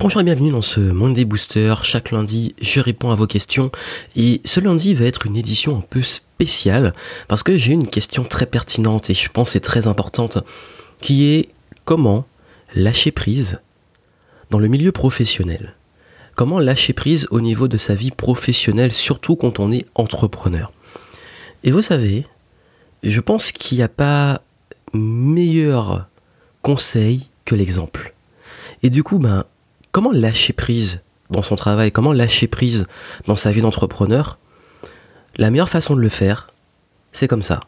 Bonjour et bienvenue dans ce Monday Booster. Chaque lundi, je réponds à vos questions. Et ce lundi va être une édition un peu spéciale parce que j'ai une question très pertinente et je pense c'est très importante qui est comment lâcher prise dans le milieu professionnel? Comment lâcher prise au niveau de sa vie professionnelle, surtout quand on est entrepreneur? Et vous savez, je pense qu'il n'y a pas meilleur conseil que l'exemple. Et du coup, ben, comment lâcher prise dans son travail, comment lâcher prise dans sa vie d'entrepreneur? La meilleure façon de le faire, c'est comme ça.